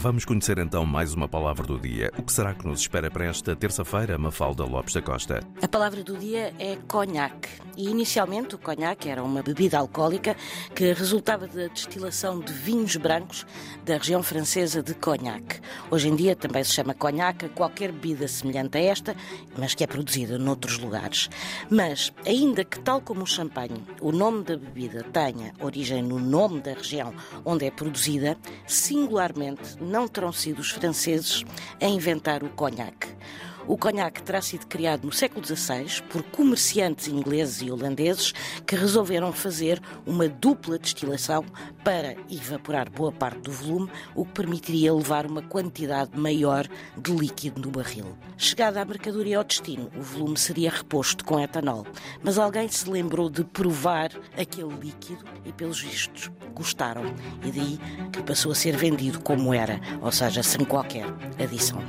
Vamos conhecer então mais uma palavra do dia. O que será que nos espera para esta terça-feira, Mafalda Lopes da Costa? A palavra do dia é conhaque. E inicialmente o conhaque era uma bebida alcoólica que resultava da destilação de vinhos brancos da região francesa de Cognac. Hoje em dia também se chama conhaque qualquer bebida semelhante a esta, mas que é produzida noutros lugares. Mas, ainda que tal como o champanhe, o nome da bebida tenha origem no nome da região onde é produzida, singularmente não terão sido os franceses a inventar o conhaque. O conhaque terá sido criado no século XVI por comerciantes ingleses e holandeses que resolveram fazer uma dupla destilação para evaporar boa parte do volume, o que permitiria levar uma quantidade maior de líquido no barril. Chegada a mercadoria ao destino, o volume seria reposto com etanol, mas alguém se lembrou de provar aquele líquido e, pelos vistos, gostaram. E daí que passou a ser vendido como era, ou seja, sem qualquer adição.